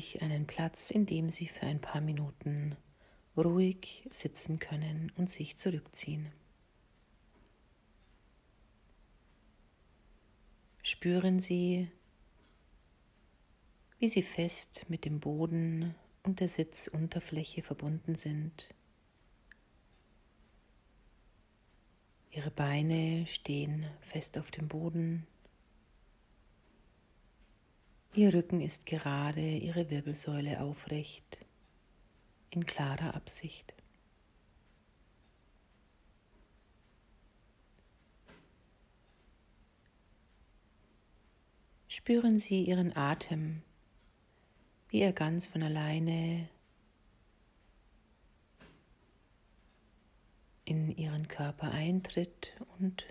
Sich einen Platz, in dem Sie für ein paar Minuten ruhig sitzen können und sich zurückziehen. Spüren Sie, wie Sie fest mit dem Boden und der Sitzunterfläche verbunden sind. Ihre Beine stehen fest auf dem Boden. Ihr Rücken ist gerade, Ihre Wirbelsäule aufrecht, in klarer Absicht. Spüren Sie Ihren Atem, wie er ganz von alleine in Ihren Körper eintritt und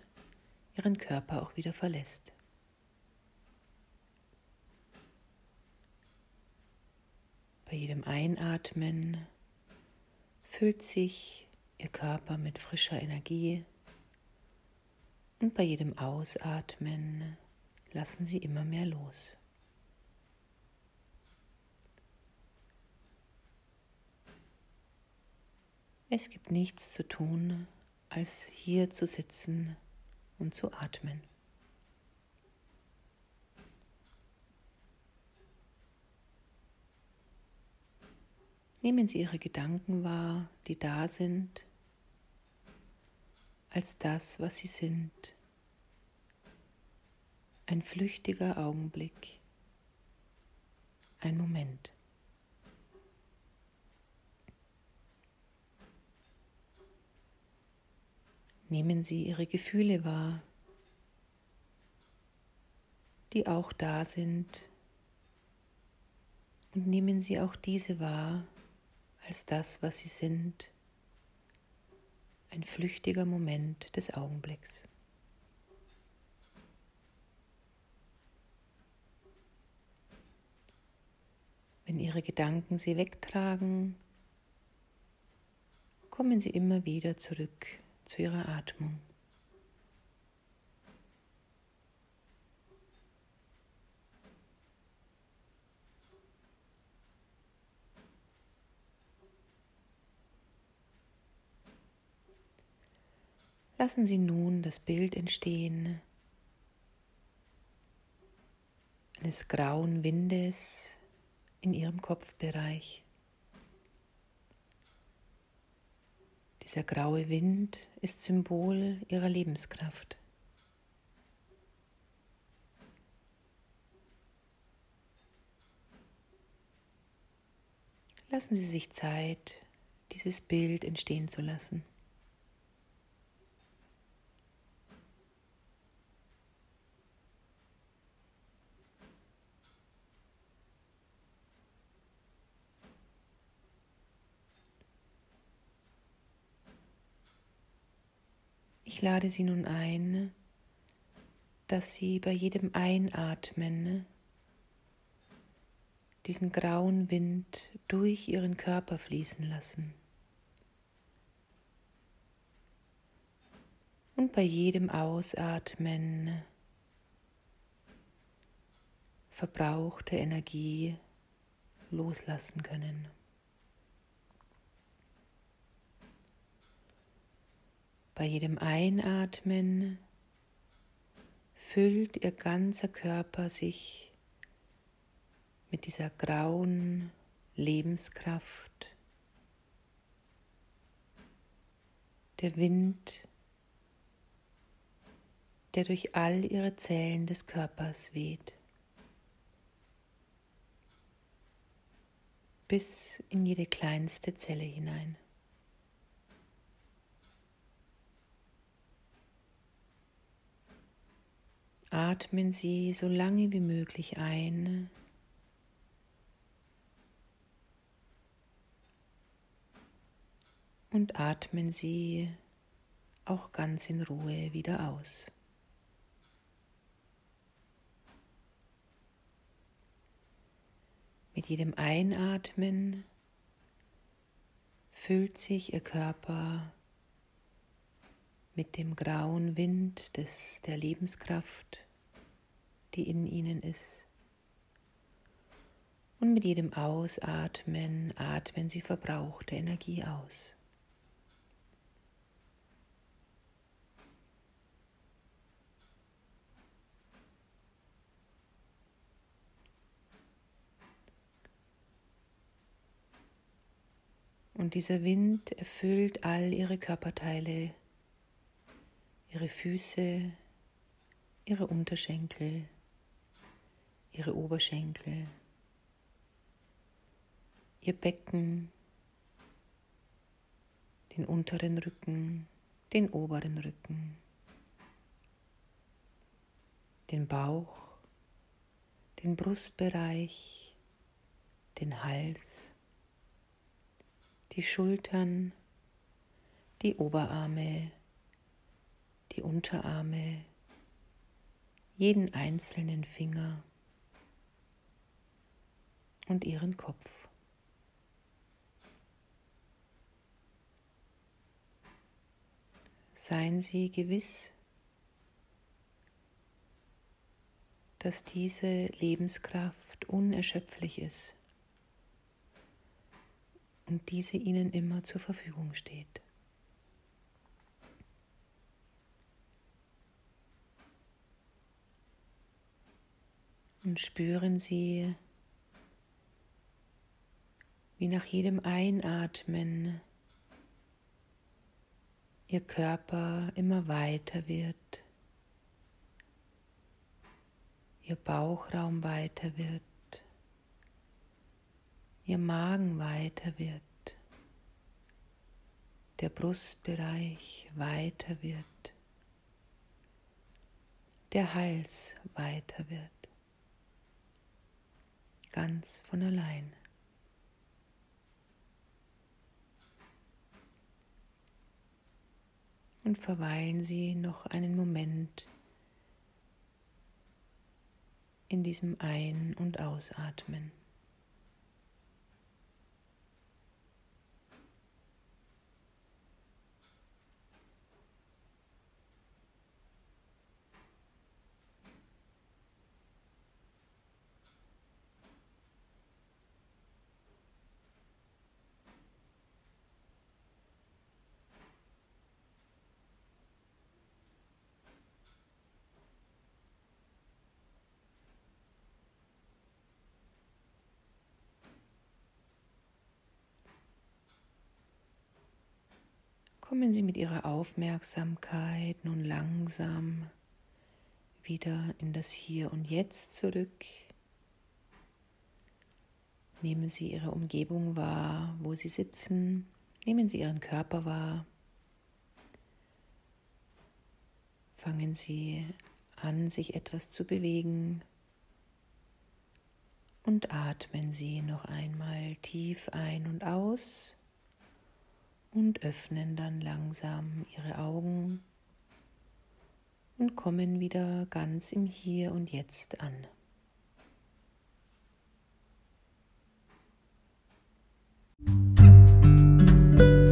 Ihren Körper auch wieder verlässt. Bei jedem Einatmen füllt sich Ihr Körper mit frischer Energie und bei jedem Ausatmen lassen Sie immer mehr los. Es gibt nichts zu tun, als hier zu sitzen und zu atmen. Nehmen Sie Ihre Gedanken wahr, die da sind, als das, was sie sind. Ein flüchtiger Augenblick, ein Moment. Nehmen Sie Ihre Gefühle wahr, die auch da sind, und nehmen Sie auch diese wahr, als das, was sie sind, ein flüchtiger Moment des Augenblicks. Wenn Ihre Gedanken Sie wegtragen, kommen Sie immer wieder zurück zu Ihrer Atmung. Lassen Sie nun das Bild entstehen eines grauen Windes in Ihrem Kopfbereich. Dieser graue Wind ist Symbol Ihrer Lebenskraft. Lassen Sie sich Zeit, dieses Bild entstehen zu lassen. Ich lade Sie nun ein, dass Sie bei jedem Einatmen diesen grauen Wind durch Ihren Körper fließen lassen. Und bei jedem Ausatmen verbrauchte Energie loslassen können. Bei jedem Einatmen füllt ihr ganzer Körper sich mit dieser grauen Lebenskraft. Der Wind, der durch all ihre Zellen des Körpers weht. Bis in jede kleinste Zelle hinein. Atmen Sie so lange wie möglich ein. Und atmen Sie auch ganz in Ruhe wieder aus. Mit jedem Einatmen füllt sich Ihr Körper mit dem grauen Wind des, der Lebenskraft, die in ihnen ist. Und mit jedem Ausatmen atmen Sie verbrauchte Energie aus. Und dieser Wind erfüllt all ihre Körperteile, ihre Füße, ihre Unterschenkel, ihre Oberschenkel, ihr Becken, den unteren Rücken, den oberen Rücken, den Bauch, den Brustbereich, den Hals, die Schultern, die Oberarme, die Unterarme, jeden einzelnen Finger und ihren Kopf. Seien Sie gewiss, dass diese Lebenskraft unerschöpflich ist und diese Ihnen immer zur Verfügung steht. Und spüren Sie, wie nach jedem Einatmen Ihr Körper immer weiter wird, Ihr Bauchraum weiter wird, Ihr Magen weiter wird, der Brustbereich weiter wird, der Hals weiter wird ganz von allein. Und verweilen Sie noch einen Moment in diesem Ein- und Ausatmen. Kommen Sie mit Ihrer Aufmerksamkeit nun langsam wieder in das Hier und Jetzt zurück. Nehmen Sie Ihre Umgebung wahr, wo Sie sitzen. Nehmen Sie Ihren Körper wahr. Fangen Sie an, sich etwas zu bewegen. Und atmen Sie noch einmal tief ein und aus und öffnen dann langsam ihre Augen und kommen wieder ganz im Hier und Jetzt an. Musik